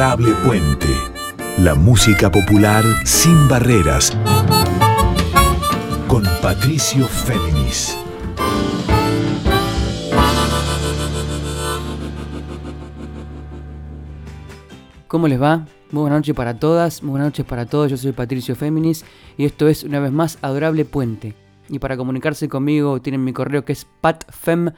Adorable Puente. La música popular sin barreras. Con Patricio Féminis. ¿Cómo les va? Muy buenas noches para todas, muy buenas noches para todos. Yo soy Patricio Féminis y esto es una vez más Adorable Puente. Y para comunicarse conmigo tienen mi correo que es patfem.com.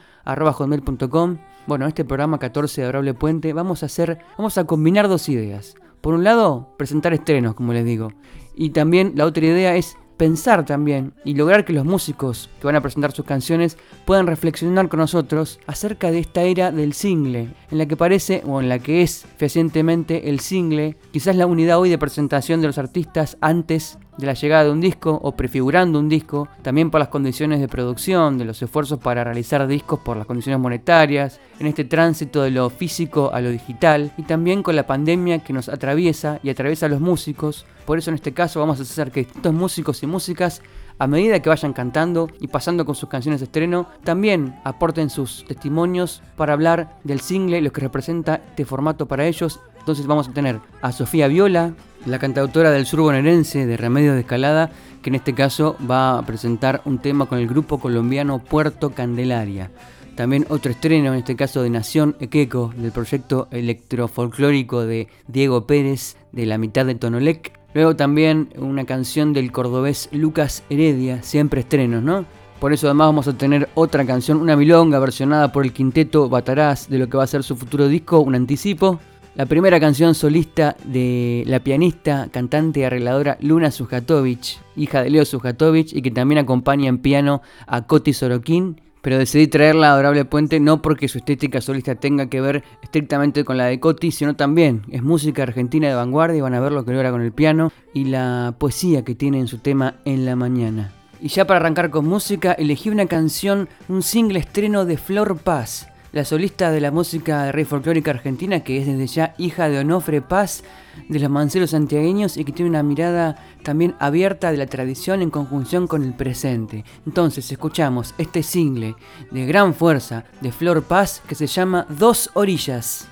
Bueno, en este programa 14 de Adorable Puente vamos a hacer, vamos a combinar dos ideas. Por un lado, presentar estrenos, como les digo. Y también la otra idea es pensar también y lograr que los músicos que van a presentar sus canciones puedan reflexionar con nosotros acerca de esta era del single, en la que parece o en la que es fehacientemente el single, quizás la unidad hoy de presentación de los artistas antes de la llegada de un disco o prefigurando un disco, también por las condiciones de producción, de los esfuerzos para realizar discos por las condiciones monetarias, en este tránsito de lo físico a lo digital y también con la pandemia que nos atraviesa y atraviesa a los músicos. Por eso en este caso vamos a hacer que distintos músicos y músicas a medida que vayan cantando y pasando con sus canciones de estreno, también aporten sus testimonios para hablar del single, lo que representa este formato para ellos. Entonces vamos a tener a Sofía Viola, la cantautora del sur bonaerense de Remedios de Escalada, que en este caso va a presentar un tema con el grupo colombiano Puerto Candelaria. También otro estreno, en este caso de Nación Equeco, del proyecto electrofolclórico de Diego Pérez, de la mitad de Tonolec. Luego también una canción del cordobés Lucas Heredia, siempre estrenos, ¿no? Por eso además vamos a tener otra canción, una milonga versionada por el quinteto Bataraz de lo que va a ser su futuro disco, un anticipo. La primera canción solista de la pianista, cantante y arregladora Luna Sujatovich, hija de Leo Sujatovich y que también acompaña en piano a Coti Sorokin. Pero decidí traerla a Adorable Puente no porque su estética solista tenga que ver estrictamente con la de Coti, sino también es música argentina de vanguardia y van a ver lo que logra con el piano y la poesía que tiene en su tema En la Mañana. Y ya para arrancar con música, elegí una canción, un single estreno de Flor Paz, la solista de la música de rey folclórica argentina, que es desde ya hija de Onofre Paz, de los manceros santiagueños y que tiene una mirada también abierta de la tradición en conjunción con el presente. Entonces escuchamos este single de gran fuerza de Flor Paz que se llama Dos Orillas.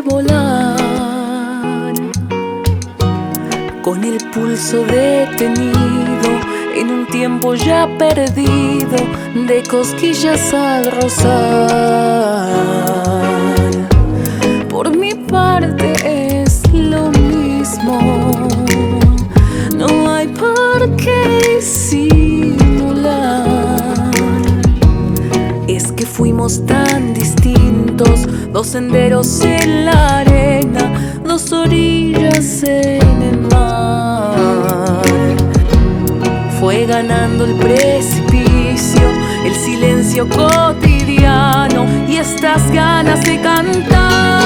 Volar, con el pulso detenido en un tiempo ya perdido de cosquillas al rozar. Por mi parte es lo mismo, no hay por qué fuimos tan distintos, dos senderos en la arena, dos orillas en el mar. Fue ganando el precipicio, el silencio cotidiano y estas ganas de cantar.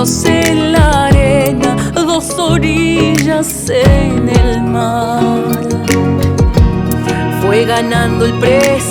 En la arena, dos orillas en el mar. Fue ganando el precipicio,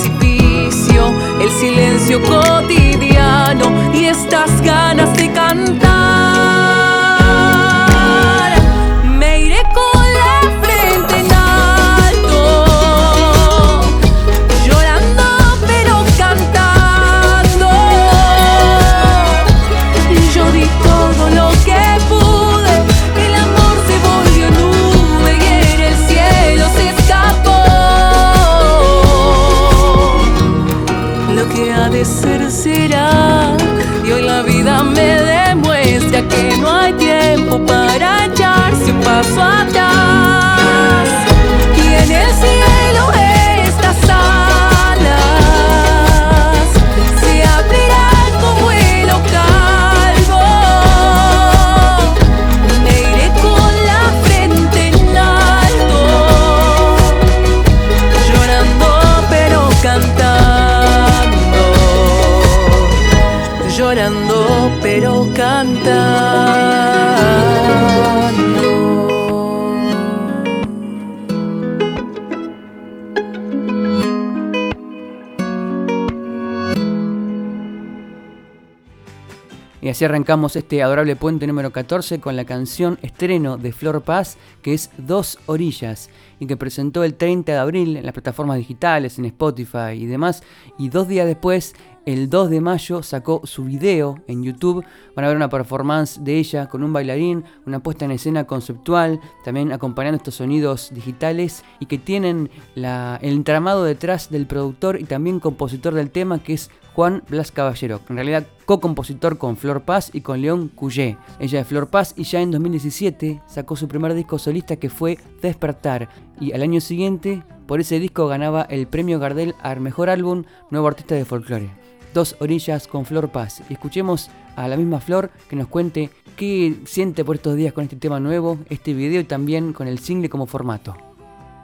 Y así arrancamos este adorable puente número 14 con la canción estreno de Flor Paz, que es Dos Orillas, y que presentó el 30 de abril en las plataformas digitales, en Spotify y demás. Y dos días después, el 2 de mayo, sacó su video en YouTube. Van a ver una performance de ella con un bailarín, una puesta en escena conceptual, también acompañando estos sonidos digitales y que tienen el entramado detrás del productor y también compositor del tema, que es Juan Blas Caballero, en realidad co-compositor con Flor Paz y con León Cuyé. Ella es Flor Paz y ya en 2017 sacó su primer disco solista que fue Despertar y al año siguiente por ese disco ganaba el premio Gardel al mejor álbum Nuevo Artista de Folclore. Dos orillas con Flor Paz. Escuchemos a la misma Flor que nos cuente qué siente por estos días con este tema nuevo, este video y también con el single como formato.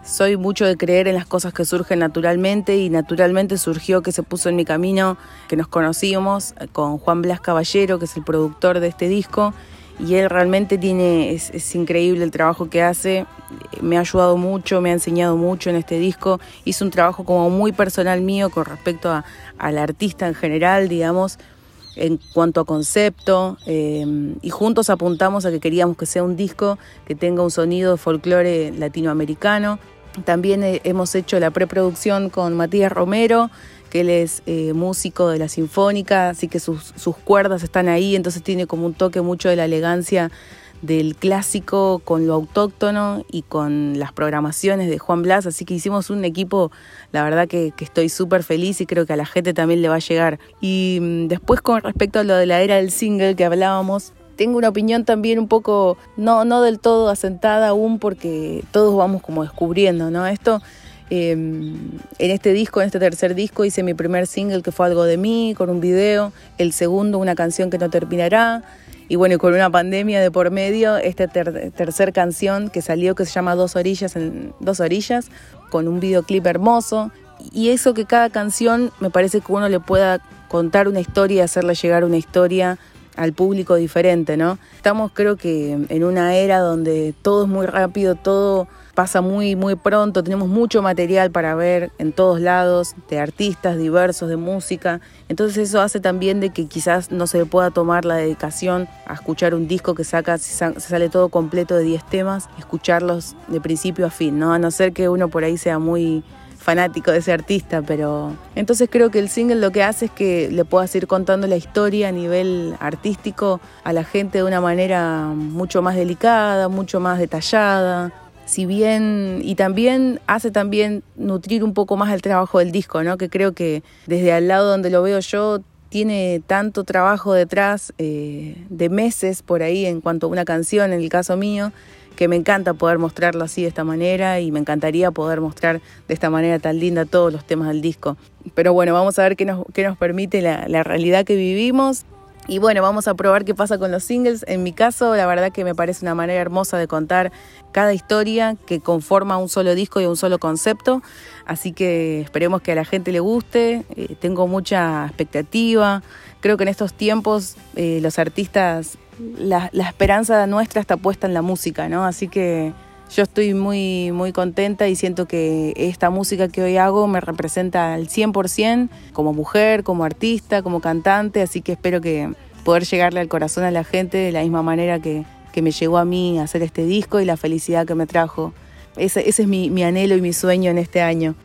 Soy mucho de creer en las cosas que surgen naturalmente y naturalmente surgió que se puso en mi camino, que nos conocimos con Juan Blas Caballero, que es el productor de este disco, y él realmente tiene, es, increíble el trabajo que hace, me ha ayudado mucho, me ha enseñado mucho en este disco, hizo un trabajo como muy personal mío con respecto a, al artista en general, digamos, en cuanto a concepto, eh, y juntos apuntamos a que queríamos que sea un disco que tenga un sonido de folclore latinoamericano, también eh, hemos hecho la preproducción con Matías Romero, él es eh, músico de la Sinfónica, así que sus, cuerdas están ahí, entonces tiene como un toque mucho de la elegancia del clásico con lo autóctono y con las programaciones de Juan Blas, así que hicimos un equipo, la verdad que, que estoy súper feliz y creo que a la gente también le va a llegar. Y mm, después con respecto a lo de la era del single que hablábamos, tengo una opinión también un poco, no, no del todo asentada aún, porque todos vamos como descubriendo, ¿no? Esto, em, en este disco, en este tercer disco, hice mi primer single que fue algo de mí, con un video, el segundo, una canción que no terminará, y bueno, con una pandemia de por medio, esta tercer canción que salió, que se llama Dos Orillas, en Dos Orillas, con un videoclip hermoso, y eso que cada canción me parece que uno le pueda contar una historia, hacerle llegar una historia al público diferente, ¿no? Estamos creo que en una era donde todo es muy rápido, todo pasa muy muy pronto, tenemos mucho material para ver en todos lados, de artistas diversos, de música, entonces eso hace también de que quizás no se le pueda tomar la dedicación a escuchar un disco que saca, se sale todo completo de 10 temas, escucharlos de principio a fin, ¿no? A no ser que uno por ahí sea muy fanático de ese artista, pero entonces creo que el single lo que hace es que le puedas ir contando la historia a nivel artístico a la gente de una manera mucho más delicada, mucho más detallada. Si bien, y también hace también nutrir un poco más el trabajo del disco, ¿no? Que creo que desde al lado donde lo veo yo tiene tanto trabajo detrás eh, de meses por ahí en cuanto a una canción, en el caso mío, que me encanta poder mostrarlo así de esta manera y me encantaría poder mostrar de esta manera tan linda todos los temas del disco. Pero bueno, vamos a ver qué nos, qué nos permite la, la realidad que vivimos. Y bueno, vamos a probar qué pasa con los singles. En mi caso, la verdad que me parece una manera hermosa de contar cada historia que conforma un solo disco y un solo concepto. Así que esperemos que a la gente le guste. Eh, tengo mucha expectativa. Creo que en estos tiempos eh, los artistas la, esperanza nuestra está puesta en la música, ¿no? Así que yo estoy muy, muy contenta y siento que esta música que hoy hago me representa al 100% como mujer, como artista, como cantante, así que espero que poder llegarle al corazón a la gente de la misma manera que, que me llegó a mí hacer este disco y la felicidad que me trajo. Ese, ese es mi, mi anhelo y mi sueño en este año.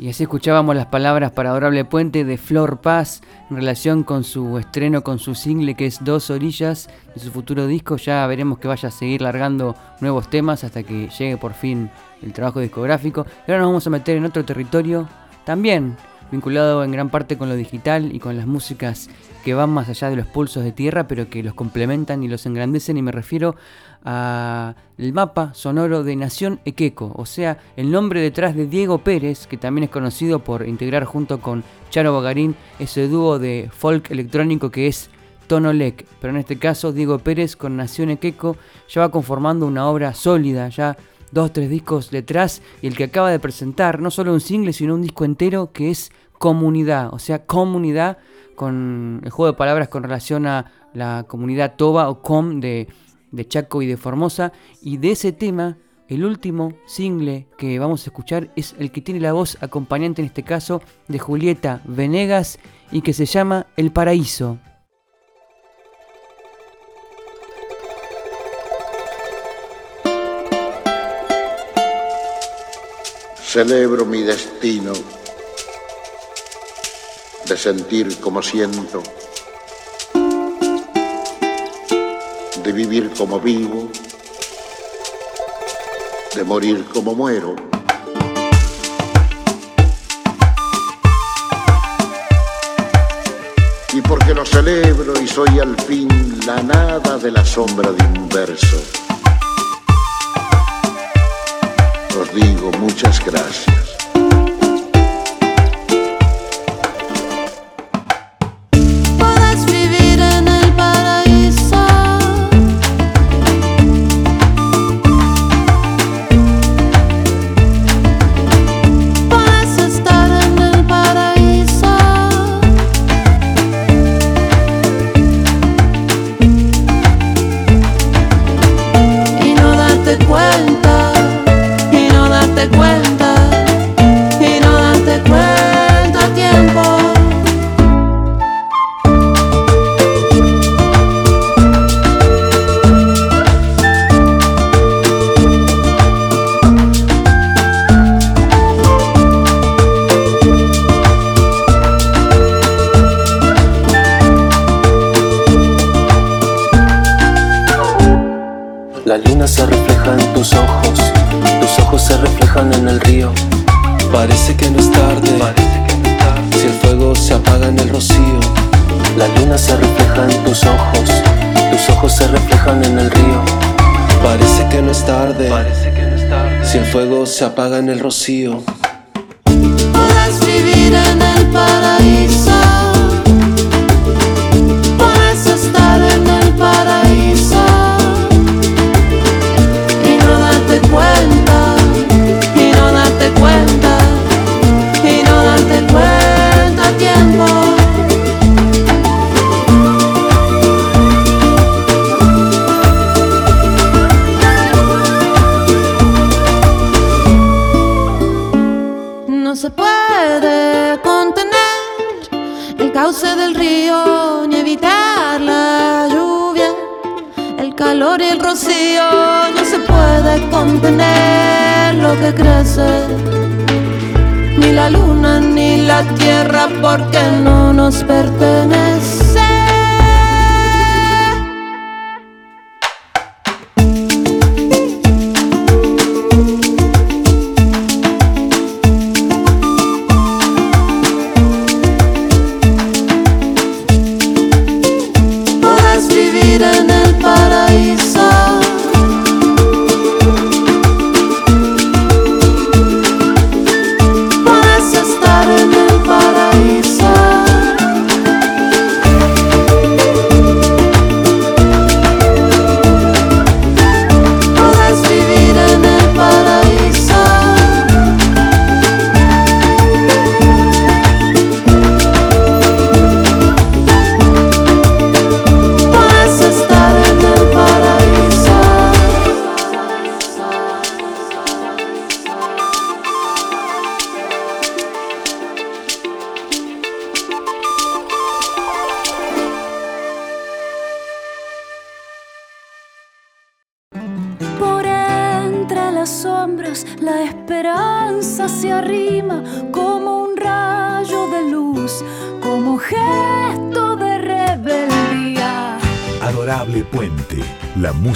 Y así escuchábamos las palabras para Adorable Puente de Flor Paz en relación con su estreno, con su single que es Dos Orillas de su futuro disco. Ya veremos que vaya a seguir largando nuevos temas hasta que llegue por fin el trabajo discográfico. Y ahora nos vamos a meter en otro territorio, también vinculado en gran parte con lo digital y con las músicas que van más allá de los pulsos de tierra, pero que los complementan y los engrandecen. Y me refiero al mapa sonoro de Nación Equeco, o sea, el nombre detrás de Diego Pérez, que también es conocido por integrar junto con Charo Bagarín ese dúo de folk electrónico que es Tonolec, pero en este caso Diego Pérez con Nación Equeco ya va conformando una obra sólida, ya dos, tres discos detrás y el que acaba de presentar, no solo un single, sino un disco entero que es comunidad, o sea, comunidad con el juego de palabras con relación a la comunidad Toba o Com de, de Chaco y de Formosa. Y de ese tema, el último single que vamos a escuchar es el que tiene la voz acompañante en este caso de Julieta Venegas y que se llama El Paraíso. Celebro mi destino de sentir como siento, de vivir como vivo, de morir como muero. Y porque lo celebro y soy al fin la nada de la sombra de un verso os digo muchas gracias. Ni evitar la lluvia, el calor y el rocío. No se puede contener lo que crece, ni la luna ni la tierra, porque no nos pertenece.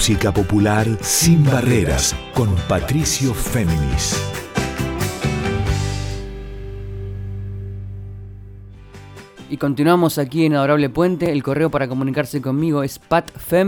Música popular sin barreras con Patricio Féminis. Y continuamos aquí en Adorable Puente. El correo para comunicarse conmigo es patfem.com.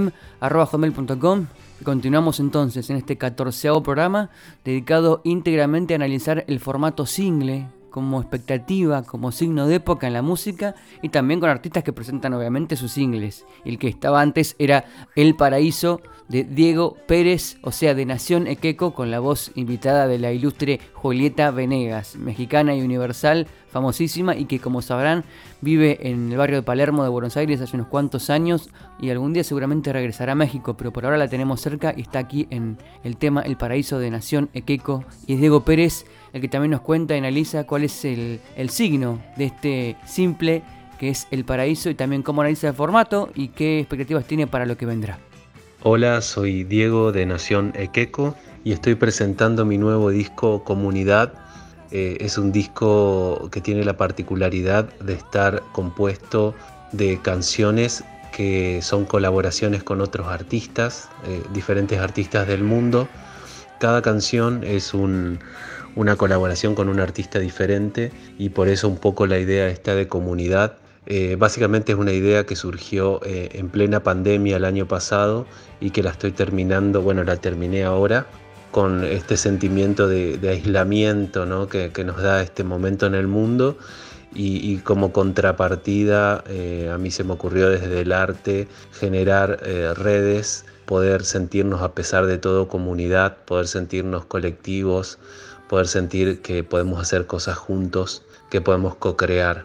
Continuamos entonces en este catorceavo programa dedicado íntegramente a analizar el formato single como expectativa, como signo de época en la música y también con artistas que presentan obviamente sus singles. El que estaba antes era El Paraíso de Diego Pérez, o sea, de Nación Equeco, con la voz invitada de la ilustre Julieta Venegas, mexicana y universal, famosísima y que como sabrán vive en el barrio de Palermo de Buenos Aires hace unos cuantos años y algún día seguramente regresará a México, pero por ahora la tenemos cerca y está aquí en el tema El Paraíso de Nación Equeco y es Diego Pérez el que también nos cuenta y analiza cuál es el, signo de este simple que es el paraíso y también cómo analiza el formato y qué expectativas tiene para lo que vendrá. Hola, soy Diego de Nación Equeco y estoy presentando mi nuevo disco Comunidad. Eh, es un disco que tiene la particularidad de estar compuesto de canciones que son colaboraciones con otros artistas, eh, diferentes artistas del mundo. Cada canción es una colaboración con un artista diferente y por eso un poco la idea está de comunidad. Eh, básicamente es una idea que surgió eh, en plena pandemia el año pasado y que la estoy terminando, bueno, la terminé ahora con este sentimiento de, aislamiento que, nos da este momento en el mundo. Y, como contrapartida eh, a mí se me ocurrió desde el arte generar redes, poder sentirnos a pesar de todo comunidad, poder sentirnos colectivos, poder sentir que podemos hacer cosas juntos, que podemos co-crear.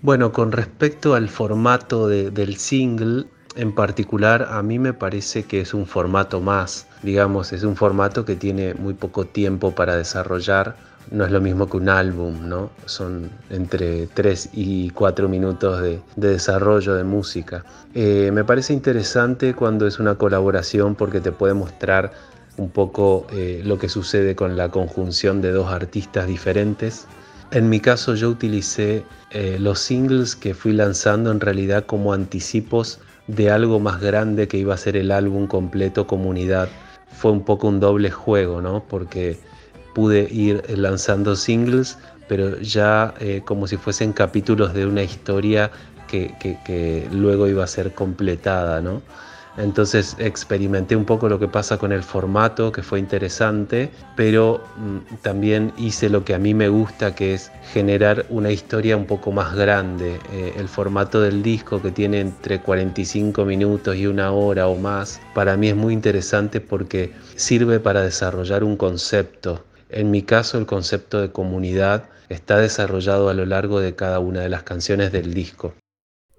Bueno, con respecto al formato del single, en particular a mí me parece que es un formato más, digamos, es un formato que tiene muy poco tiempo para desarrollar, no es lo mismo que un álbum, ¿no? Son entre 3 y 4 minutos de, desarrollo de música. Eh, me parece interesante cuando es una colaboración porque te puede mostrar un poco eh, lo que sucede con la conjunción de dos artistas diferentes en mi caso yo utilicé eh, los singles que fui lanzando en realidad como anticipos de algo más grande que iba a ser el álbum completo Comunidad. Fue un poco un doble juego, ¿no? Porque pude ir lanzando singles, pero ya eh, como si fuesen capítulos de una historia que, que luego iba a ser completada, ¿no? Entonces experimenté un poco lo que pasa con el formato, que fue interesante, pero mm, también hice lo que a mí me gusta, que es generar una historia un poco más grande. Eh, el formato del disco, que tiene entre 45 minutos y una hora o más, para mí es muy interesante porque sirve para desarrollar un concepto. En mi caso, el concepto de comunidad está desarrollado a lo largo de cada una de las canciones del disco.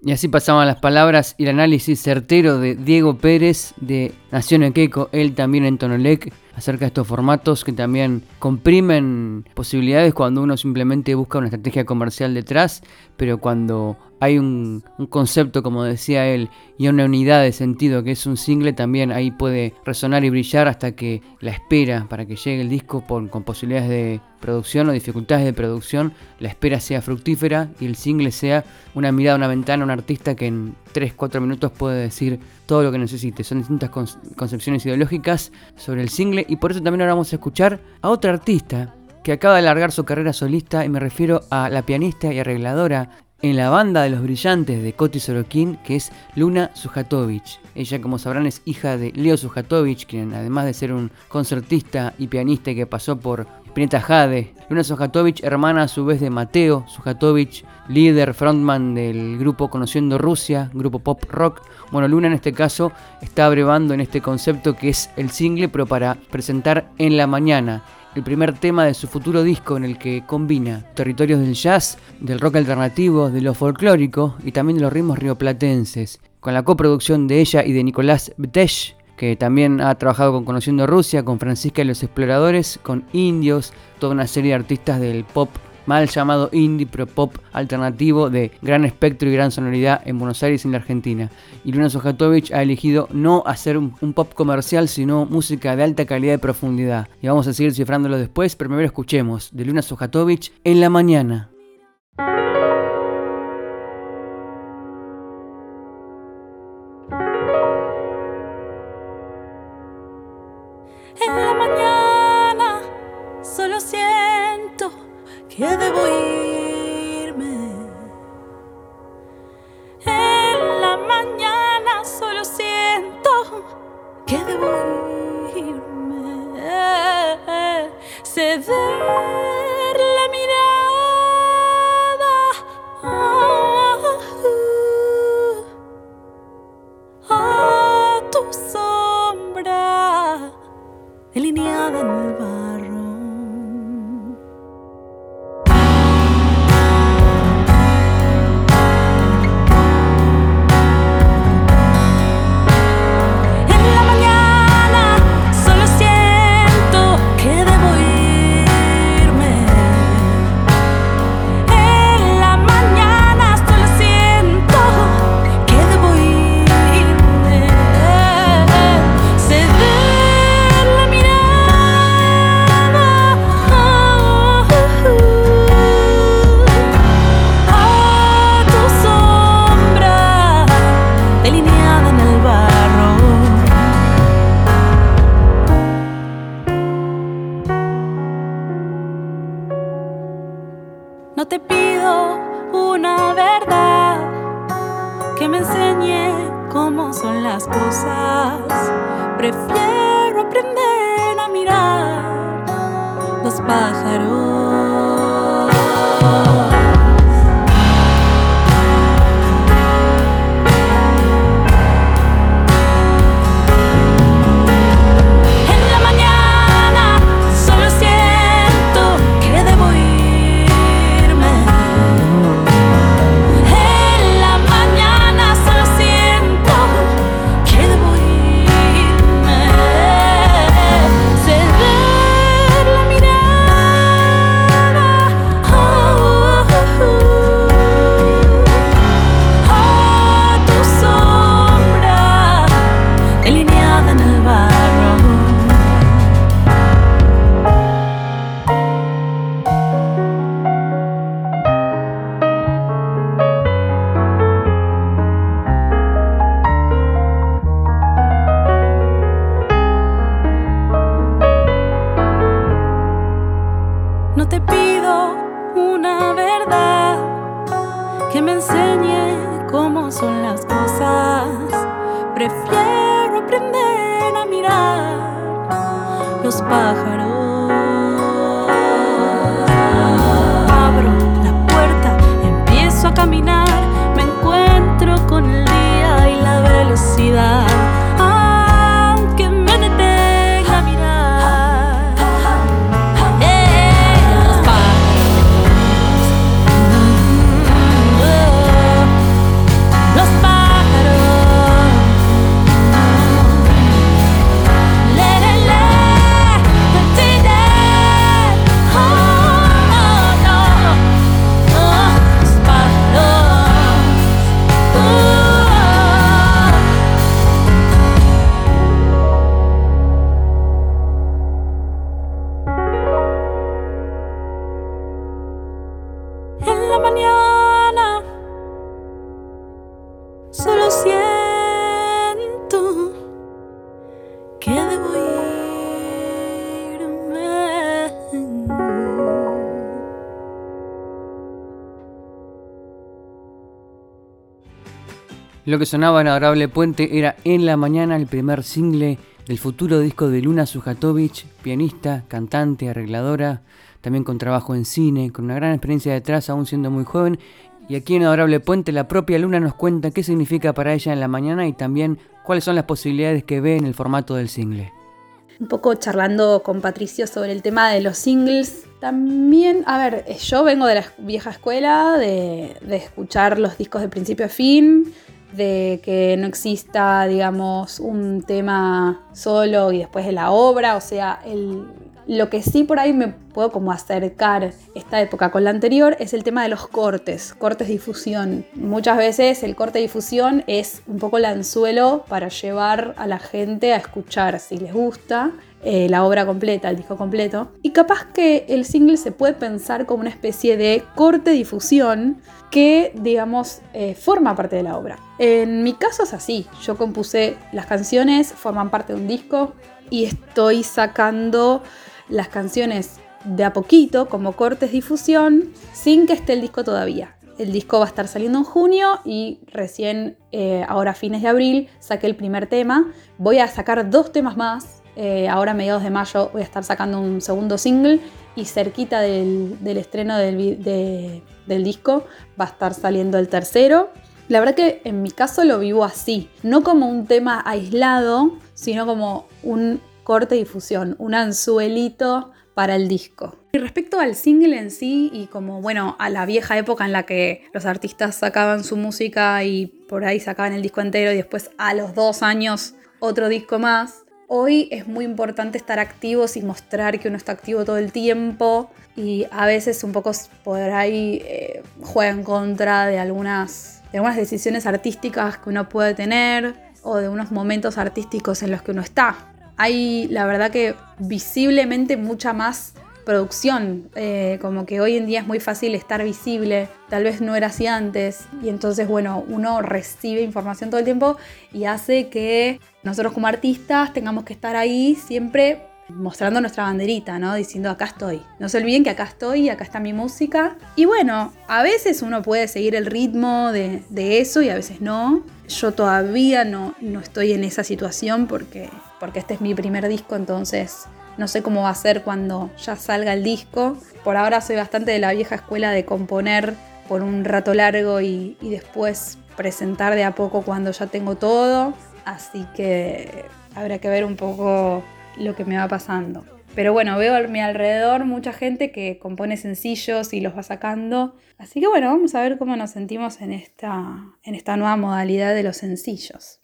Y así pasaban las palabras y el análisis certero de Diego Pérez de Nación Equeco, él también en Tonolec, acerca de estos formatos que también comprimen posibilidades cuando uno simplemente busca una estrategia comercial detrás, pero cuando hay un, concepto, como decía él, y una unidad de sentido que es un single, también ahí puede resonar y brillar hasta que la espera para que llegue el disco con posibilidades de producción o dificultades de producción, la espera sea fructífera y el single sea una mirada, una ventana, un artista que en 3-4 minutos puede decir todo lo que necesite. Son distintas concepciones ideológicas sobre el single y por eso también ahora vamos a escuchar a otra artista que acaba de largar su carrera solista y me refiero a la pianista y arregladora en la banda de los brillantes de Coti Sorokin, que es Luna Sujatovich. Ella, como sabrán, es hija de Leo Sujatovich, quien además de ser un concertista y pianista que pasó por Pineta Jade. Luna Sujatovich, hermana a su vez de Mateo Sujatovich, líder, frontman del grupo Conociendo Rusia, grupo pop rock. Bueno, Luna en este caso está abrevando en este concepto que es el single, pero para presentar en la mañana el primer tema de su futuro disco en el que combina territorios del jazz, del rock alternativo, de lo folclórico y también de los ritmos rioplatenses, con la coproducción de ella y de Nicolás Btesh, que también ha trabajado con Conociendo Rusia, con Francisca y los Exploradores, con Indios, toda una serie de artistas del pop mal llamado indie pero pop alternativo de gran espectro y gran sonoridad en Buenos Aires y en la Argentina. Y Luna Sojatovich ha elegido no hacer un, pop comercial, sino música de alta calidad y profundidad. Y vamos a seguir cifrándolo después, pero primero escuchemos de Luna Sojatovich en la mañana. que debo irme, ceder la mirada. A, tu sombra delineada en el bar. Lo que sonaba en Adorable Puente era En la Mañana, el primer single del futuro disco de Luna Sujatovic, pianista, cantante, arregladora, también con trabajo en cine, con una gran experiencia detrás, aún siendo muy joven. Y aquí en Adorable Puente, la propia Luna nos cuenta qué significa para ella en la mañana y también cuáles son las posibilidades que ve en el formato del single. un poco charlando con Patricio sobre el tema de los singles. También, a ver, yo vengo de la vieja escuela, de, de escuchar los discos de principio a fin, de que no exista, digamos, un tema solo y después de la obra, o sea, el, lo que sí por ahí me puedo como acercar esta época con la anterior es el tema de los cortes, cortes difusión. Muchas veces el corte difusión es un poco el anzuelo para llevar a la gente a escuchar si les gusta eh, la obra completa, el disco completo. Y capaz que el single se puede pensar como una especie de corte difusión que, digamos, eh, forma parte de la obra. En mi caso es así, yo compuse las canciones, forman parte de un disco y estoy sacando las canciones de a poquito como cortes difusión sin que esté el disco todavía. El disco va a estar saliendo en junio y recién eh, ahora a fines de abril saqué el primer tema. Voy a sacar dos temas más. Eh, ahora a mediados de mayo voy a estar sacando un segundo single y cerquita del, estreno del, disco va a estar saliendo el tercero. La verdad que en mi caso lo vivo así, no como un tema aislado, sino como un corte difusión, un anzuelito para el disco. Y respecto al single en sí y como bueno, a la vieja época en la que los artistas sacaban su música y por ahí sacaban el disco entero y después a los dos años otro disco más, hoy es muy importante estar activos y mostrar que uno está activo todo el tiempo y a veces un poco por ahí eh, juega en contra de algunas, de algunas decisiones artísticas que uno puede tener o de unos momentos artísticos en los que uno está. Hay la verdad que visiblemente mucha más producción, eh, como que hoy en día es muy fácil estar visible, tal vez no era así antes, y entonces bueno, uno recibe información todo el tiempo y hace que nosotros como artistas tengamos que estar ahí siempre mostrando nuestra banderita, ¿no? Diciendo acá estoy. No se olviden que acá estoy, acá está mi música. Y bueno, a veces uno puede seguir el ritmo de, de eso y a veces no. Yo todavía no, no estoy en esa situación porque, porque este es mi primer disco, entonces no sé cómo va a ser cuando ya salga el disco. Por ahora soy bastante de la vieja escuela de componer por un rato largo y, después presentar de a poco cuando ya tengo todo. Así que habrá que ver un poco lo que me va pasando. Pero bueno, veo a mi alrededor mucha gente que compone sencillos y los va sacando. Así que bueno, vamos a ver cómo nos sentimos en esta, en esta nueva modalidad de los sencillos.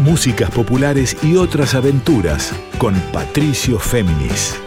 Músicas populares y otras aventuras con Patricio Féminis.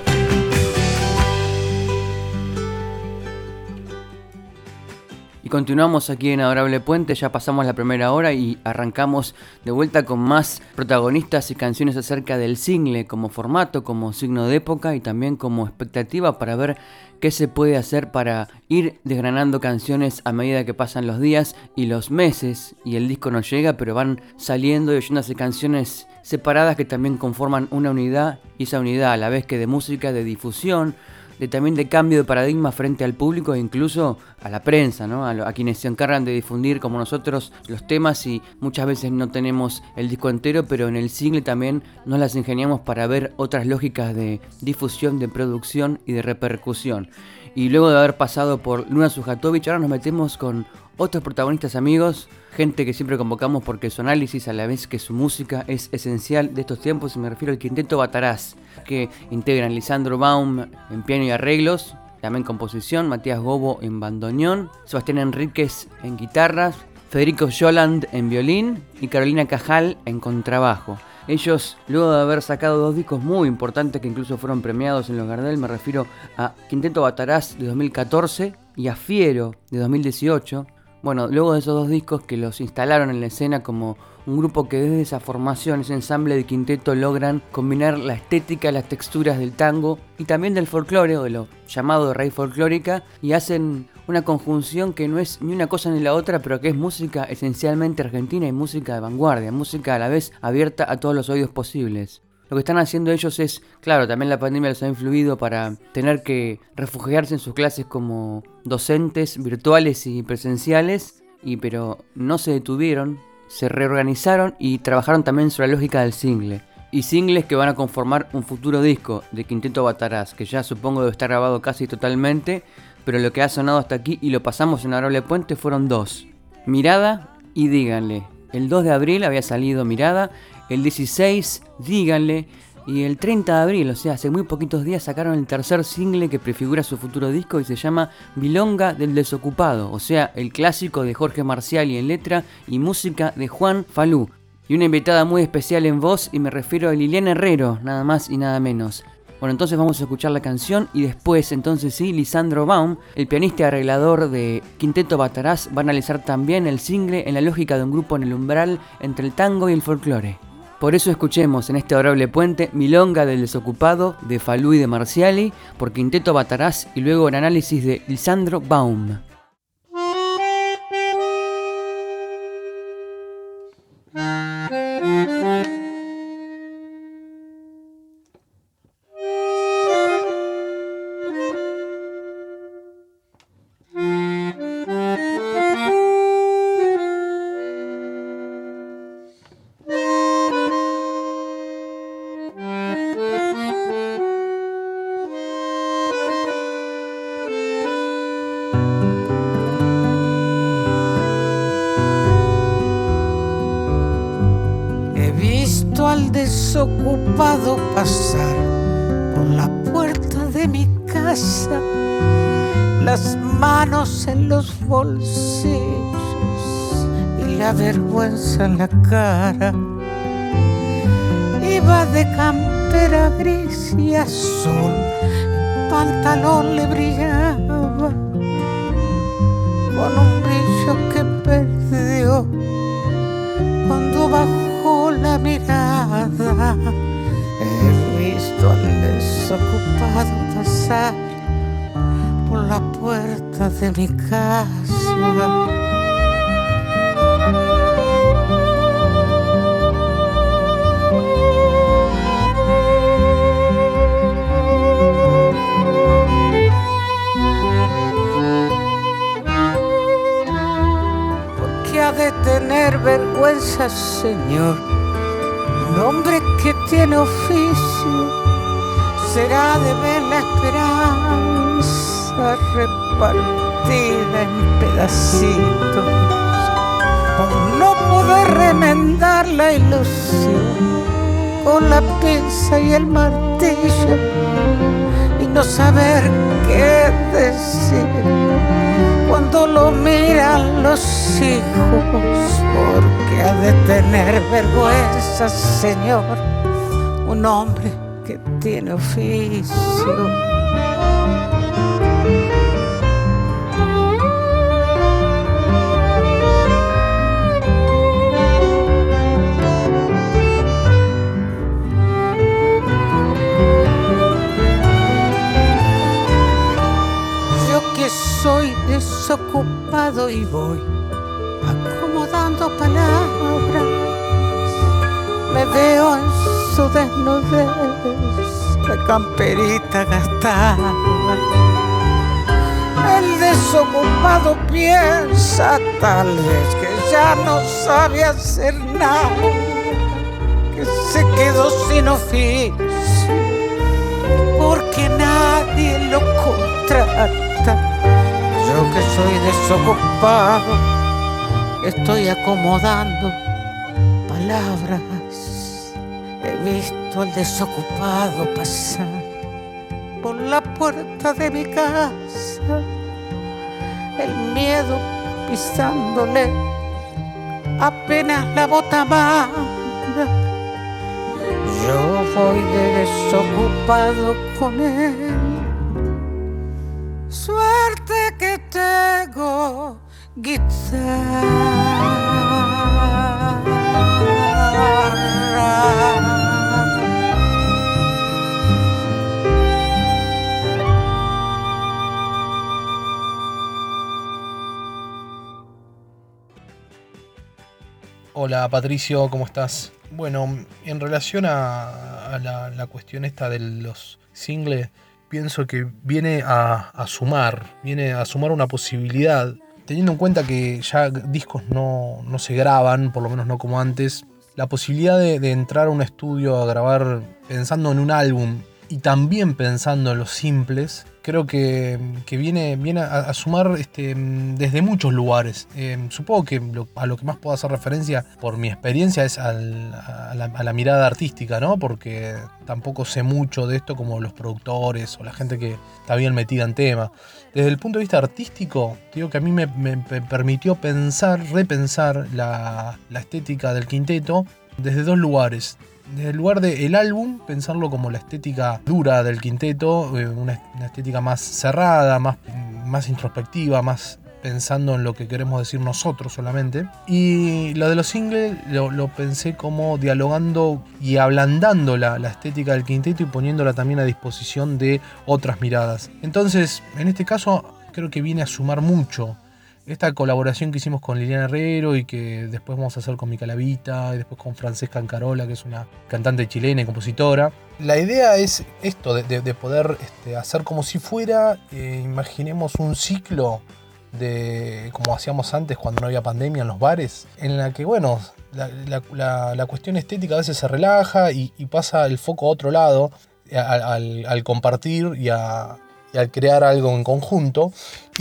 Y continuamos aquí en Adorable Puente, ya pasamos la primera hora y arrancamos de vuelta con más protagonistas y canciones acerca del single como formato, como signo de época y también como expectativa para ver qué se puede hacer para ir desgranando canciones a medida que pasan los días y los meses. Y el disco no llega, pero van saliendo y oyéndose canciones separadas que también conforman una unidad y esa unidad a la vez que de música, de difusión, de también de cambio de paradigma frente al público e incluso a la prensa, ¿no? a, a quienes se encargan de difundir como nosotros los temas y muchas veces no tenemos el disco entero, pero en el single también nos las ingeniamos para ver otras lógicas de difusión, de producción y de repercusión. Y luego de haber pasado por Luna Sujatovich, ahora nos metemos con otros protagonistas amigos, gente que siempre convocamos porque su análisis a la vez que su música es esencial de estos tiempos, y me refiero al quinteto Batarás, que integran Lisandro Baum en piano y arreglos, también composición, Matías Gobo en bandoneón, Sebastián Enríquez en guitarras, Federico Joland en violín y Carolina Cajal en contrabajo. Ellos, luego de haber sacado dos discos muy importantes que incluso fueron premiados en los Gardel, me refiero a Quinteto Batarás de 2014 y a Fiero de 2018, bueno, luego de esos dos discos que los instalaron en la escena como un grupo que desde esa formación, ese ensamble de quinteto logran combinar la estética, las texturas del tango y también del folclore o de lo llamado raíz folclórica y hacen una conjunción que no es ni una cosa ni la otra, pero que es música esencialmente argentina y música de vanguardia, música a la vez abierta a todos los oídos posibles. Lo que están haciendo ellos es, claro, también la pandemia los ha influido para tener que refugiarse en sus clases como docentes virtuales y presenciales, y pero no se detuvieron, se reorganizaron y trabajaron también sobre la lógica del single. Y singles que van a conformar un futuro disco de Quinteto Batarás, que ya supongo debe estar grabado casi totalmente, pero lo que ha sonado hasta aquí y lo pasamos en Arable Puente fueron dos. Mirada y Díganle. El 2 de abril había salido Mirada, el 16 Díganle y el 30 de abril, o sea, hace muy poquitos días sacaron el tercer single que prefigura su futuro disco y se llama Milonga del Desocupado, o sea, el clásico de Jorge Marciali en letra y música de Juan Falú. Y una invitada muy especial en voz y me refiero a Liliana Herrero, nada más y nada menos. Bueno, entonces vamos a escuchar la canción y después, entonces sí, Lisandro Baum, el pianista y arreglador de Quinteto Batarás, va a analizar también el single en la lógica de un grupo en el umbral entre el tango y el folclore. Por eso escuchemos en este adorable puente Milonga del Desocupado de Falú y de Marciali por Quinteto Batarás y luego el análisis de Lisandro Baum. Desocupado pasar por la puerta de mi casa, las manos en los bolsillos y la vergüenza en la cara. Iba de campera gris y azul, el pantalón le brillaba con un brillo que perdió cuando bajó la mirada. He visto al desocupado pasar por la puerta de mi casa. De tener vergüenza, Señor, hombre que tiene oficio será de ver la esperanza repartida en pedacitos por no poder remendar la ilusión con la pinza y el martillo y no saber qué decir cuando lo miran los hijos porque ha de tener vergüenza, Señor, un hombre que tiene oficio. Yo que soy desocupado y voy palabras, me veo en su desnudez, la camperita gastada. El desocupado piensa tal vez que ya no sabe hacer nada, que se quedó sin oficio, porque nadie lo contrata. Yo que soy desocupado, estoy acomodando palabras. He visto al desocupado pasar por la puerta de mi casa, el miedo pisándole apenas la bota manda. Yo voy de desocupado con él. Suerte que tengo guitarra. Hola Patricio, ¿cómo estás? Bueno, en relación a, la cuestión esta de los singles, pienso que viene a, a sumar, viene a sumar una posibilidad, teniendo en cuenta que ya discos no, no se graban, por lo menos no como antes, la posibilidad de, de entrar a un estudio a grabar pensando en un álbum y también pensando en los simples, creo que, que viene, viene a, sumar este, desde muchos lugares. Eh, supongo que a lo que más puedo hacer referencia por mi experiencia es al- a, la, mirada artística, ¿no? Porque tampoco sé mucho de esto como los productores o la gente que está bien metida en tema. Desde el punto de vista artístico, digo que a mí me, me- me permitió pensar, repensar la, la estética del quinteto desde dos lugares. El lugar del álbum, pensarlo como la estética dura del quinteto, eh, una estética más cerrada, más, más introspectiva, más pensando en lo que queremos decir nosotros solamente. Y lo de los singles lo, lo pensé como dialogando y ablandando la, la estética del quinteto y poniéndola también a disposición de otras miradas. Entonces, en este caso, creo que viene a sumar mucho esta colaboración que hicimos con Liliana Herrero y que después vamos a hacer con Mica Lavita y después con Francesca Ancarola, que es una cantante chilena y compositora. La idea es esto, de, de- de poder este, hacer como si fuera, eh, imaginemos un ciclo de como hacíamos antes cuando no había pandemia en los bares, en la que, bueno, la, la- cuestión estética a veces se relaja y, pasa el foco a otro lado, al compartir y, a- al crear algo en conjunto.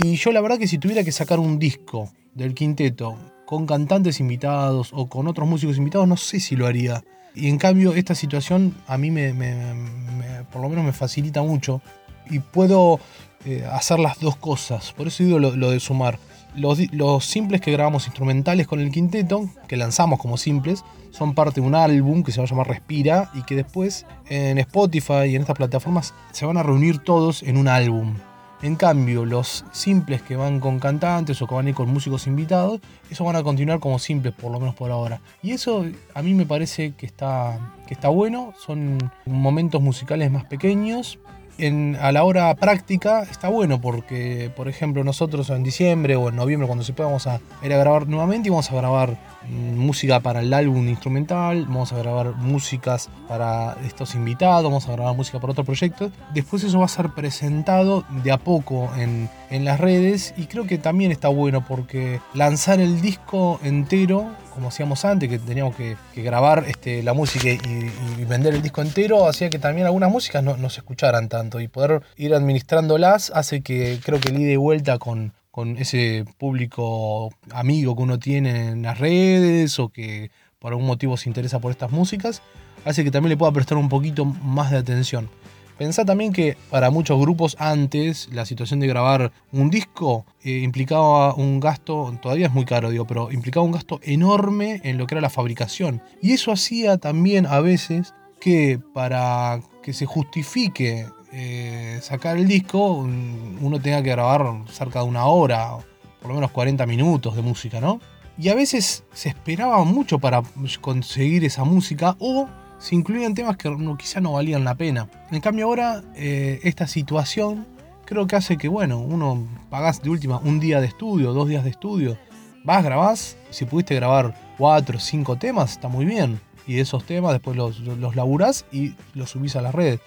Y yo la verdad que si tuviera que sacar un disco del quinteto con cantantes invitados o con otros músicos invitados, no sé si lo haría. Y en cambio esta situación a mí me, me- me- por lo menos me facilita mucho y puedo eh, hacer las dos cosas. Por eso digo lo, de sumar. Los simples que grabamos instrumentales con el quinteto, que lanzamos como simples, son parte de un álbum que se va a llamar Respira y que después en Spotify y en estas plataformas se van a reunir todos en un álbum. En cambio, los simples que van con cantantes o que van a ir con músicos invitados, eso van a continuar como simples, por lo menos por ahora. Y eso a mí me parece que está, que está bueno, son momentos musicales más pequeños, en, a la hora práctica está bueno porque, por ejemplo, nosotros en diciembre o en noviembre, cuando se pueda, vamos a ir a grabar nuevamente y vamos a grabar mm, música para el álbum instrumental, vamos a grabar músicas para estos invitados, vamos a grabar música para otro proyecto. Después eso va a ser presentado de a poco en, en las redes y creo que también está bueno porque lanzar el disco entero como hacíamos antes, que teníamos que, grabar este, la música y, vender el disco entero, hacía que también algunas músicas no, se escucharan tanto. Y poder ir administrándolas hace que creo que el ida y vuelta con, con ese público amigo que uno tiene en las redes o que por algún motivo se interesa por estas músicas, hace que también le pueda prestar un poquito más de atención. Pensá también que para muchos grupos antes la situación de grabar un disco eh, implicaba un gasto, todavía es muy caro, digo, pero implicaba un gasto enorme en lo que era la fabricación. Y eso hacía también a veces que para que se justifique eh, sacar el disco, uno tenga que grabar cerca de una hora, por lo menos 40 minutos de música, ¿no? Y a veces se esperaba mucho para conseguir esa música o se incluían temas que quizá no valían la pena. En cambio ahora eh, esta situación creo que hace que, bueno, uno pagás de última un día de estudio, dos días de estudio, vas, grabás, si pudiste grabar cuatro o cinco temas, está muy bien. Y esos temas después los, los laburás y los subís a las redes.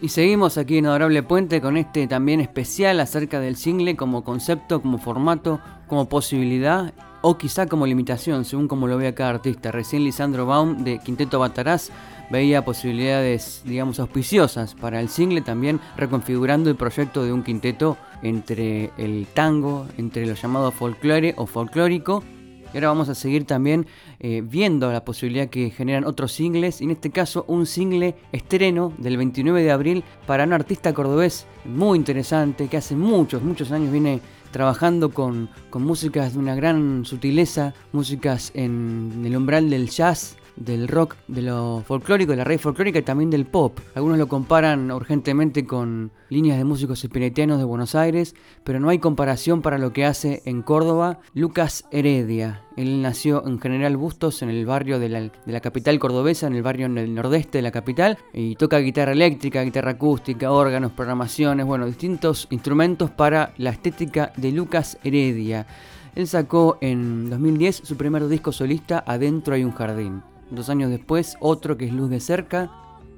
Y seguimos aquí en Adorable Puente con este también especial acerca del single como concepto, como formato, como posibilidad o quizá como limitación, según como lo vea cada artista. Recién Lisandro Baum de Quinteto Bataraz veía posibilidades, digamos, auspiciosas para el single, también reconfigurando el proyecto de un quinteto entre el tango, entre lo llamado folclore o folclórico. Y ahora vamos a seguir también eh, viendo la posibilidad que generan otros singles, y en este caso un single estreno del 29 de abril para un artista cordobés muy interesante que hace muchos, muchos años viene trabajando con, músicas de una gran sutileza, músicas en el umbral del jazz, del rock, de lo folclórico, de la raíz folclórica y también del pop. Algunos lo comparan urgentemente con líneas de músicos espiritianos de Buenos Aires, pero no hay comparación para lo que hace en Córdoba Lucas Heredia. Él nació en General Bustos, en el barrio de la, de la capital cordobesa, en el barrio en el nordeste de la capital, y toca guitarra eléctrica, guitarra acústica, órganos, programaciones, bueno, distintos instrumentos para la estética de Lucas Heredia. Él sacó en 2010 su primer disco solista, Adentro hay un jardín. Dos años después, otro que es Luz de Cerca,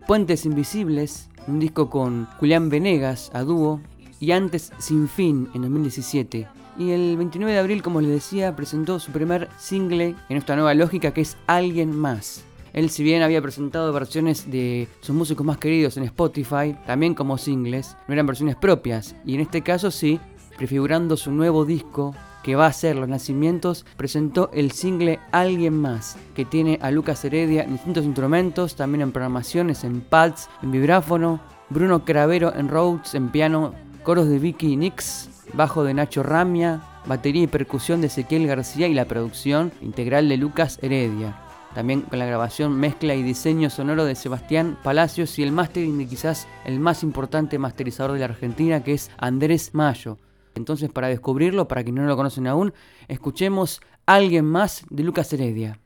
Puentes Invisibles, un disco con Julián Venegas a dúo, y antes Sin Fin en 2017. Y el 29 de abril, como les decía, presentó su primer single en esta nueva lógica que es Alguien Más. Él si bien había presentado versiones de sus músicos más queridos en Spotify, también como singles, no eran versiones propias, y en este caso sí, prefigurando su nuevo disco que va a ser Los Nacimientos, presentó el single Alguien Más, que tiene a Lucas Heredia en distintos instrumentos, también en programaciones, en pads, en vibráfono, Bruno Cravero en Rhodes, en piano, coros de Vicky Nix, bajo de Nacho Ramia, batería y percusión de Ezequiel García y la producción integral de Lucas Heredia. También con la grabación, mezcla y diseño sonoro de Sebastián Palacios y el mastering de quizás el más importante masterizador de la Argentina que es Andrés Mayo. Entonces, para descubrirlo, para quienes no lo conocen aún, escuchemos Alguien más de Lucas Heredia.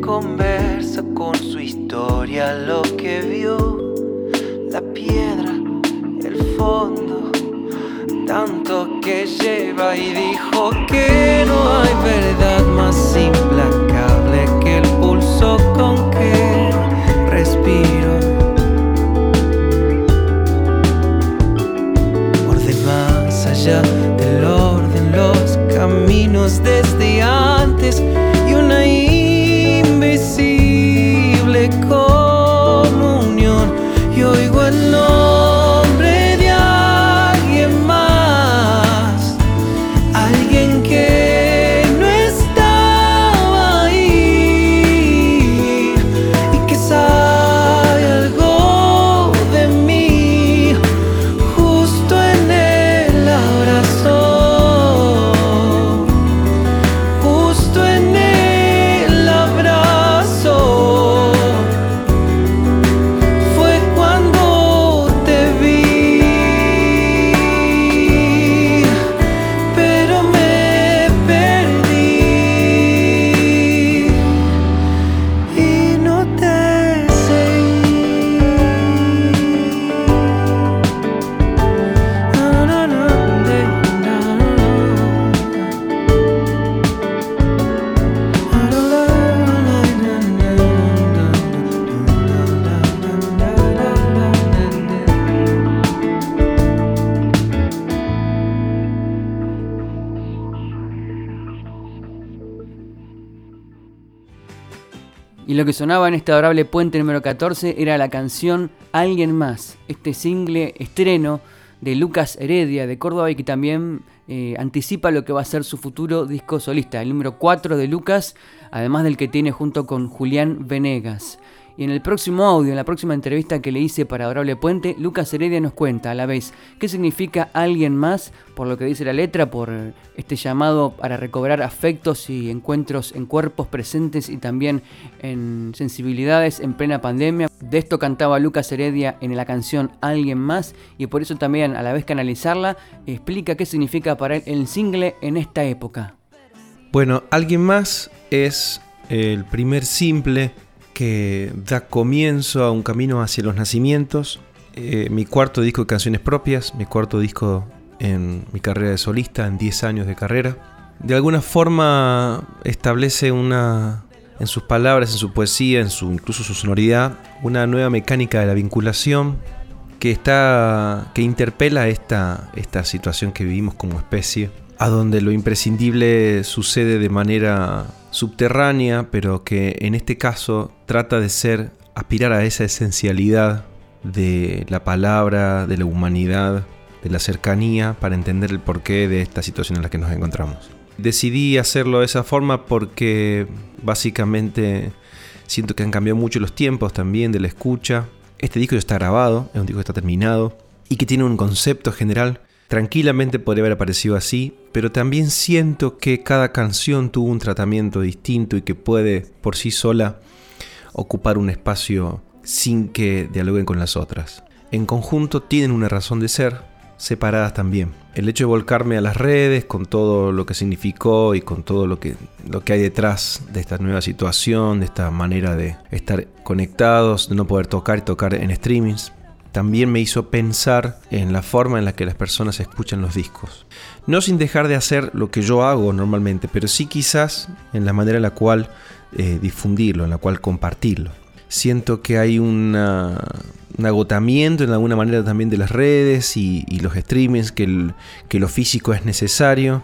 Conversa con su historia, lo que vio, la piedra, el fondo, tanto que lleva y dijo que no hay verdad más implacable sonaba en este adorable puente número 14 era la canción Alguien más, este single estreno de Lucas Heredia de Córdoba y que también eh, anticipa lo que va a ser su futuro disco solista, el número 4 de Lucas, además del que tiene junto con Julián Venegas. Y en el próximo audio, en la próxima entrevista que le hice para Adorable Puente, Lucas Heredia nos cuenta a la vez qué significa alguien más, por lo que dice la letra, por este llamado para recobrar afectos y encuentros en cuerpos presentes y también en sensibilidades en plena pandemia. De esto cantaba Lucas Heredia en la canción Alguien más y por eso también, a la vez que analizarla, explica qué significa para él el single en esta época. Bueno, Alguien más es el primer simple que da comienzo a un camino hacia los nacimientos. Eh, mi cuarto disco de canciones propias, mi cuarto disco en mi carrera de solista, en 10 años de carrera. De alguna forma establece una, en sus palabras, en su poesía, en su, incluso su sonoridad, una nueva mecánica de la vinculación que, está, que interpela esta, esta situación que vivimos como especie, a donde lo imprescindible sucede de manera subterránea, pero que en este caso trata de ser, aspirar a esa esencialidad de la palabra, de la humanidad, de la cercanía, para entender el porqué de esta situación en la que nos encontramos. Decidí hacerlo de esa forma porque básicamente siento que han cambiado mucho los tiempos también de la escucha. Este disco ya está grabado, es un disco que está terminado y que tiene un concepto general Tranquilamente podría haber aparecido así, pero también siento que cada canción tuvo un tratamiento distinto y que puede por sí sola ocupar un espacio sin que dialoguen con las otras. En conjunto tienen una razón de ser, separadas también. El hecho de volcarme a las redes con todo lo que significó y con todo lo que, lo que hay detrás de esta nueva situación, de esta manera de estar conectados, de no poder tocar y tocar en streamings, también me hizo pensar en la forma en la que las personas escuchan los discos. No sin dejar de hacer lo que yo hago normalmente, pero sí quizás en la manera en la cual eh, difundirlo, en la cual compartirlo. Siento que hay un agotamiento en alguna manera también de las redes y, y los streamings, que, el, que lo físico es necesario.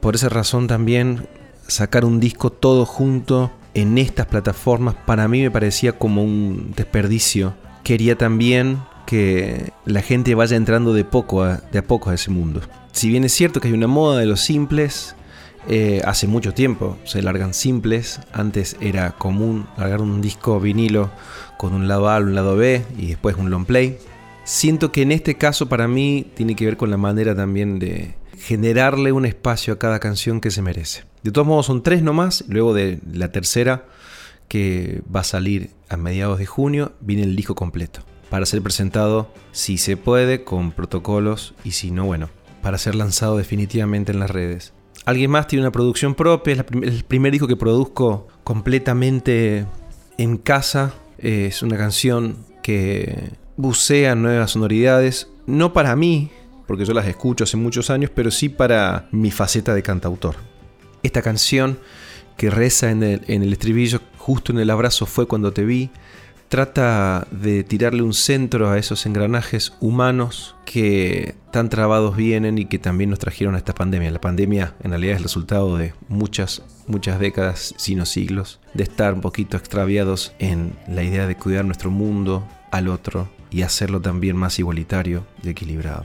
Por esa razón también sacar un disco todo junto en estas plataformas para mí me parecía como un desperdicio. Quería también que la gente vaya entrando de, poco a, poco a ese mundo. Si bien es cierto que hay una moda de los simples, eh, hace mucho tiempo se largan simples. Antes era común largar un disco vinilo con un lado A, un lado B y después un long play. Siento que en este caso para mí tiene que ver con la manera también de generarle un espacio a cada canción que se merece. De todos modos son tres nomás, luego de la tercera que va a salir a mediados de junio, viene el disco completo para ser presentado, si se puede, con protocolos y si no, bueno, para ser lanzado definitivamente en las redes. Alguien más tiene una producción propia, es el primer disco que produzco completamente en casa. Es una canción que bucea nuevas sonoridades, no para mí, porque yo las escucho hace muchos años, pero sí para mi faceta de cantautor. Esta canción que reza en el estribillo, justo en el abrazo fue cuando te vi, trata de tirarle un centro a esos engranajes humanos que tan trabados vienen y que también nos trajeron a esta pandemia. La pandemia en realidad es el resultado de muchas, muchas décadas, sino siglos, de estar un poquito extraviados en la idea de cuidar nuestro mundo al otro y hacerlo también más igualitario y equilibrado.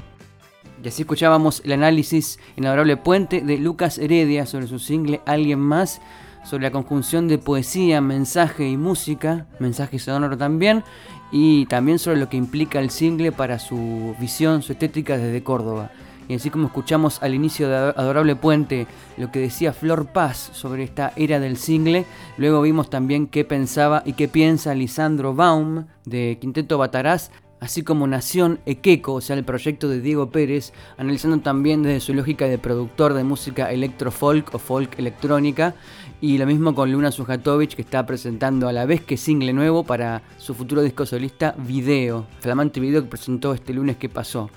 Y así escuchábamos el análisis en Adorable Puente de Lucas Heredia sobre su single Alguien Más sobre la conjunción de poesía, mensaje y música, mensaje sonoro también, y también sobre lo que implica el single para su visión, su estética desde Córdoba. Y así como escuchamos al inicio de Adorable Puente lo que decía Flor Paz sobre esta era del single, luego vimos también qué pensaba y qué piensa Lisandro Baum de Quinteto Bataraz así como Nación Equeco, o sea, el proyecto de Diego Pérez, analizando también desde su lógica de productor de música electro-folk o folk electrónica, y lo mismo con Luna Sujatovic, que está presentando a la vez que single nuevo para su futuro disco solista Video, flamante video que presentó este lunes que pasó.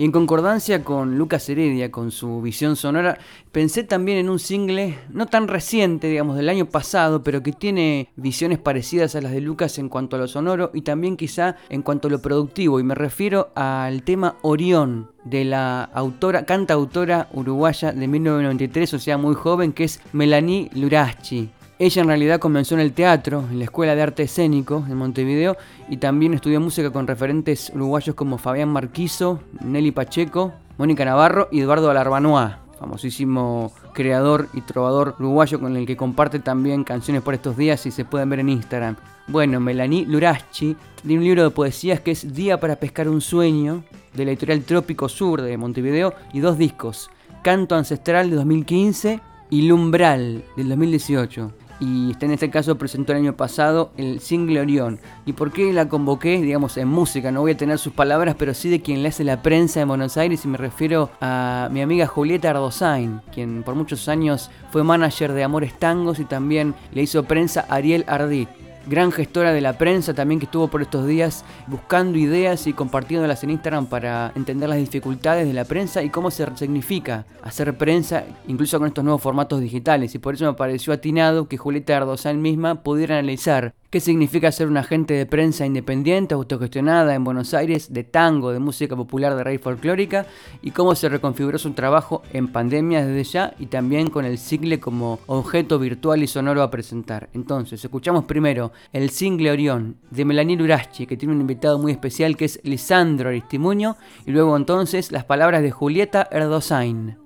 Y en concordancia con Lucas Heredia, con su visión sonora, pensé también en un single no tan reciente, digamos, del año pasado, pero que tiene visiones parecidas a las de Lucas en cuanto a lo sonoro y también quizá en cuanto a lo productivo. Y me refiero al tema Orión de la autora, cantautora uruguaya de 1993, o sea, muy joven, que es Melanie Lurachi. Ella en realidad comenzó en el teatro, en la Escuela de Arte Escénico en Montevideo, y también estudió música con referentes uruguayos como Fabián Marquiso, Nelly Pacheco, Mónica Navarro y Eduardo Alarbanoa, famosísimo creador y trovador uruguayo con el que comparte también canciones por estos días y se pueden ver en Instagram. Bueno, Melanie Lurachi tiene un libro de poesías que es Día para pescar un sueño, de la editorial Trópico Sur de Montevideo, y dos discos, Canto Ancestral de 2015 y Lumbral del 2018 y en este caso presentó el año pasado el single Orión. ¿Y por qué la convoqué? Digamos, en música, no voy a tener sus palabras, pero sí de quien le hace la prensa en Buenos Aires y me refiero a mi amiga Julieta Ardozain, quien por muchos años fue manager de Amores Tangos y también le hizo prensa a Ariel Ardit gran gestora de la prensa también que estuvo por estos días buscando ideas y compartiéndolas en Instagram para entender las dificultades de la prensa y cómo se significa hacer prensa incluso con estos nuevos formatos digitales. Y por eso me pareció atinado que Julieta Ardozán misma pudiera analizar qué significa ser un agente de prensa independiente, autogestionada en Buenos Aires, de tango, de música popular de raíz folclórica, y cómo se reconfiguró su trabajo en pandemia desde ya y también con el single como objeto virtual y sonoro a presentar. Entonces, escuchamos primero el single Orión de Melanie Lurachi, que tiene un invitado muy especial que es Lisandro Aristimuño, y luego entonces las palabras de Julieta Erdosain.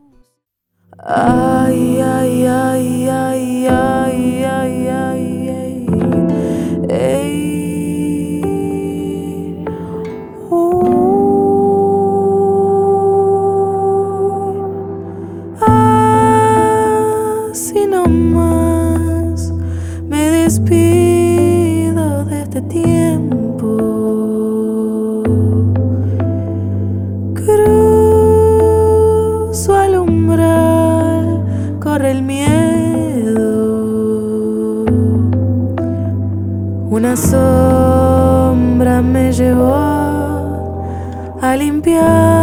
Ay, ay, ay, ay, ay, Sombra me llevó a limpiar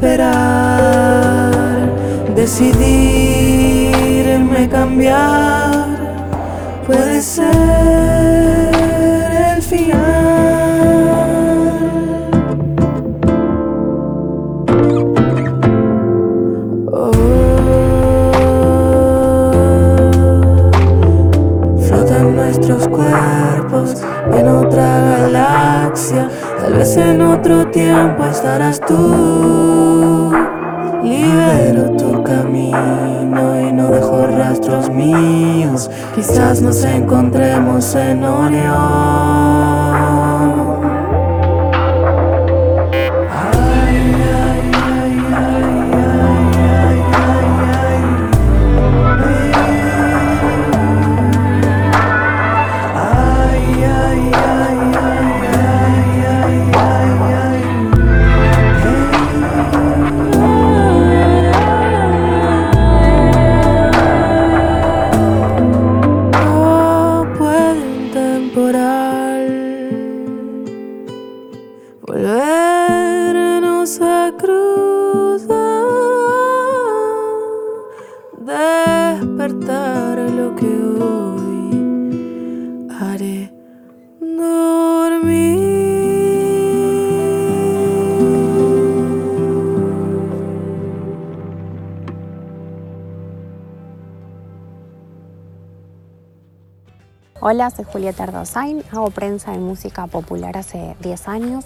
esperar, decidirme cambiar, puede ser en otro tiempo estarás tú. Libero tu camino y no dejo rastro. astros míos. Quizás nos encontremos en Orión. Hola, soy Julieta Ardosain, hago prensa en música popular hace 10 años,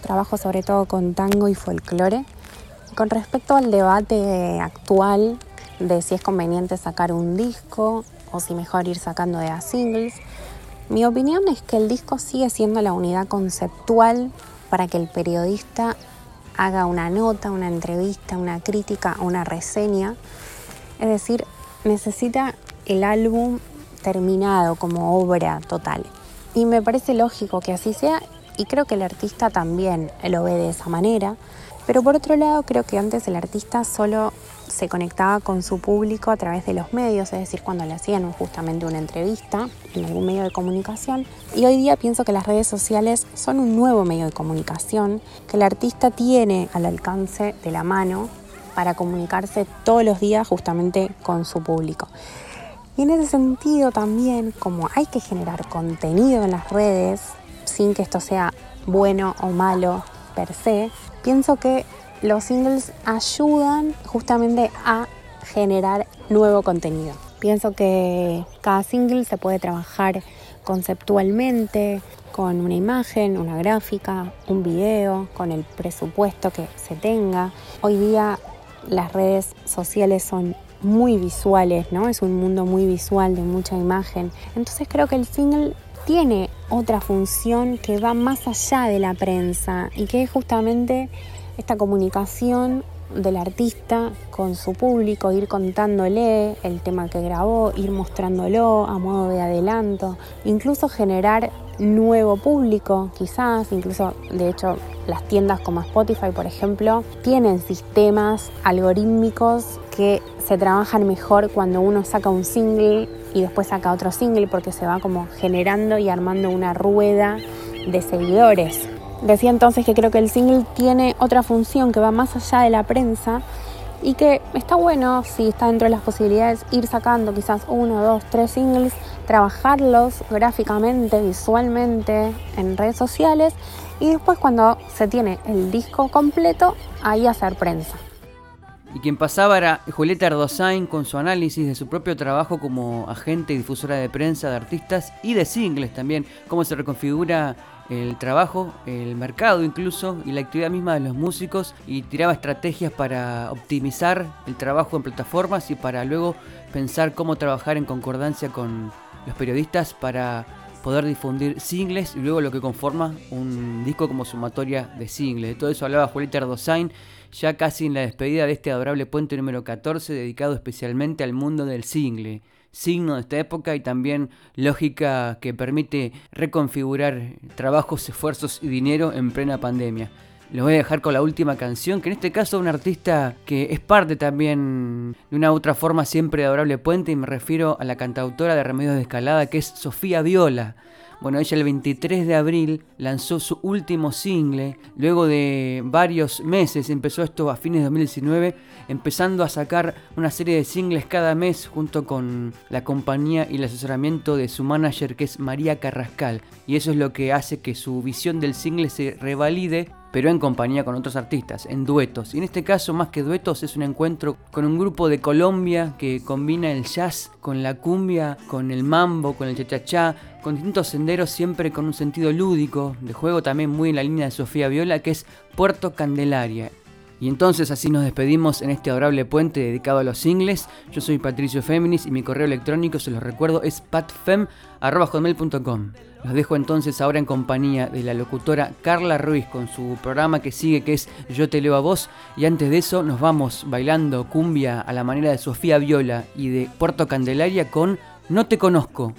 trabajo sobre todo con tango y folclore. Con respecto al debate actual de si es conveniente sacar un disco o si mejor ir sacando de a singles, mi opinión es que el disco sigue siendo la unidad conceptual para que el periodista haga una nota, una entrevista, una crítica, una reseña. Es decir, necesita el álbum terminado como obra total. Y me parece lógico que así sea y creo que el artista también lo ve de esa manera. Pero por otro lado, creo que antes el artista solo se conectaba con su público a través de los medios, es decir, cuando le hacían justamente una entrevista en algún medio de comunicación. Y hoy día pienso que las redes sociales son un nuevo medio de comunicación que el artista tiene al alcance de la mano para comunicarse todos los días justamente con su público. Y en ese sentido también, como hay que generar contenido en las redes, sin que esto sea bueno o malo per se, pienso que los singles ayudan justamente a generar nuevo contenido. Pienso que cada single se puede trabajar conceptualmente, con una imagen, una gráfica, un video, con el presupuesto que se tenga. Hoy día las redes sociales son muy visuales, ¿no? Es un mundo muy visual de mucha imagen. Entonces creo que el single tiene otra función que va más allá de la prensa y que es justamente esta comunicación del artista con su público, ir contándole el tema que grabó, ir mostrándolo a modo de adelanto, incluso generar nuevo público, quizás, incluso de hecho las tiendas como Spotify, por ejemplo, tienen sistemas algorítmicos que se trabajan mejor cuando uno saca un single y después saca otro single porque se va como generando y armando una rueda de seguidores. Decía entonces que creo que el single tiene otra función que va más allá de la prensa y que está bueno, si está dentro de las posibilidades, ir sacando quizás uno, dos, tres singles, trabajarlos gráficamente, visualmente en redes sociales y después cuando se tiene el disco completo, ahí hacer prensa. Y quien pasaba era Julieta Ardosain con su análisis de su propio trabajo como agente y difusora de prensa de artistas y de singles también, cómo se reconfigura el trabajo, el mercado incluso y la actividad misma de los músicos y tiraba estrategias para optimizar el trabajo en plataformas y para luego pensar cómo trabajar en concordancia con los periodistas para poder difundir singles y luego lo que conforma un disco como sumatoria de singles. De todo eso hablaba Julieta Ardosain ya casi en la despedida de este adorable puente número 14 dedicado especialmente al mundo del single signo de esta época y también lógica que permite reconfigurar trabajos, esfuerzos y dinero en plena pandemia. Lo voy a dejar con la última canción, que en este caso es un artista que es parte también de una otra forma siempre de Adorable Puente y me refiero a la cantautora de Remedios de Escalada que es Sofía Viola. Bueno, ella el 23 de abril lanzó su último single, luego de varios meses, empezó esto a fines de 2019, empezando a sacar una serie de singles cada mes junto con la compañía y el asesoramiento de su manager que es María Carrascal. Y eso es lo que hace que su visión del single se revalide pero en compañía con otros artistas, en duetos. Y en este caso, más que duetos, es un encuentro con un grupo de Colombia que combina el jazz con la cumbia, con el mambo, con el chachachá, con distintos senderos, siempre con un sentido lúdico, de juego también muy en la línea de Sofía Viola, que es Puerto Candelaria. Y entonces así nos despedimos en este adorable puente dedicado a los singles. Yo soy Patricio Féminis y mi correo electrónico, se los recuerdo, es patfem.com. Los dejo entonces ahora en compañía de la locutora Carla Ruiz con su programa que sigue que es Yo te leo a vos. Y antes de eso nos vamos bailando cumbia a la manera de Sofía Viola y de Puerto Candelaria con No te conozco.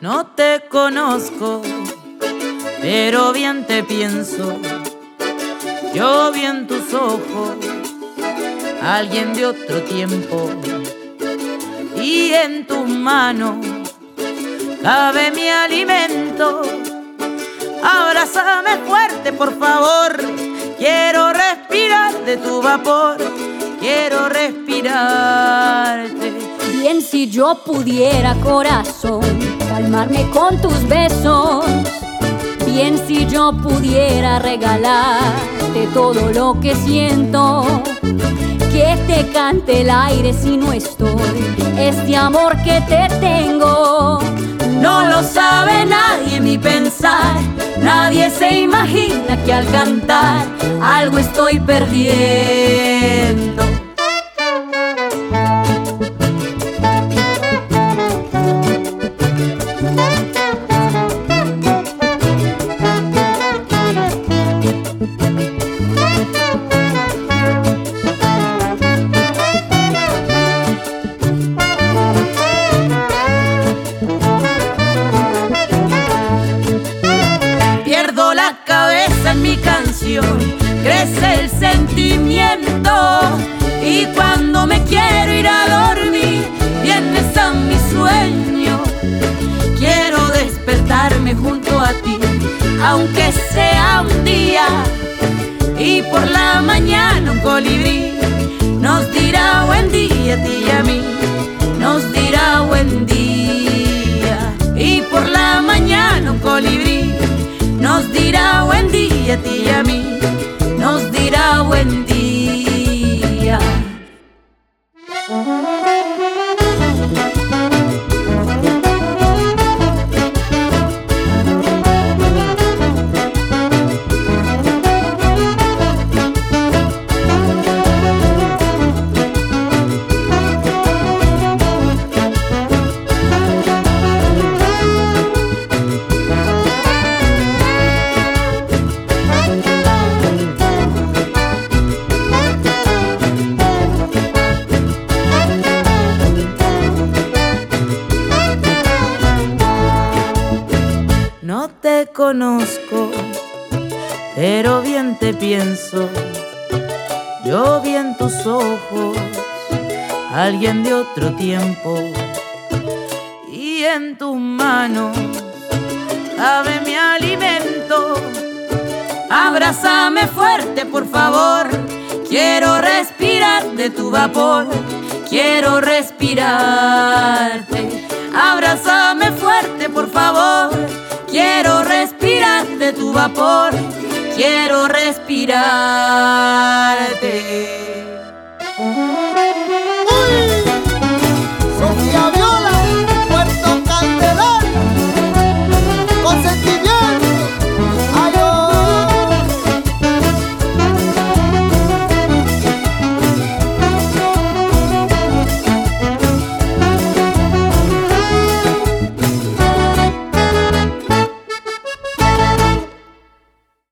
No te conozco, pero bien te pienso. Yo vi en tus ojos alguien de otro tiempo y en tus manos cabe mi alimento. Abrázame fuerte, por favor. Quiero respirar de tu vapor. Quiero respirarte. Bien si yo pudiera, corazón, calmarme con tus besos. Bien si yo pudiera todo lo que siento. Que te cante el aire si no estoy. Este amor que te tengo. No lo sabe nadie mi pensar. Nadie se imagina que al cantar algo estoy perdiendo.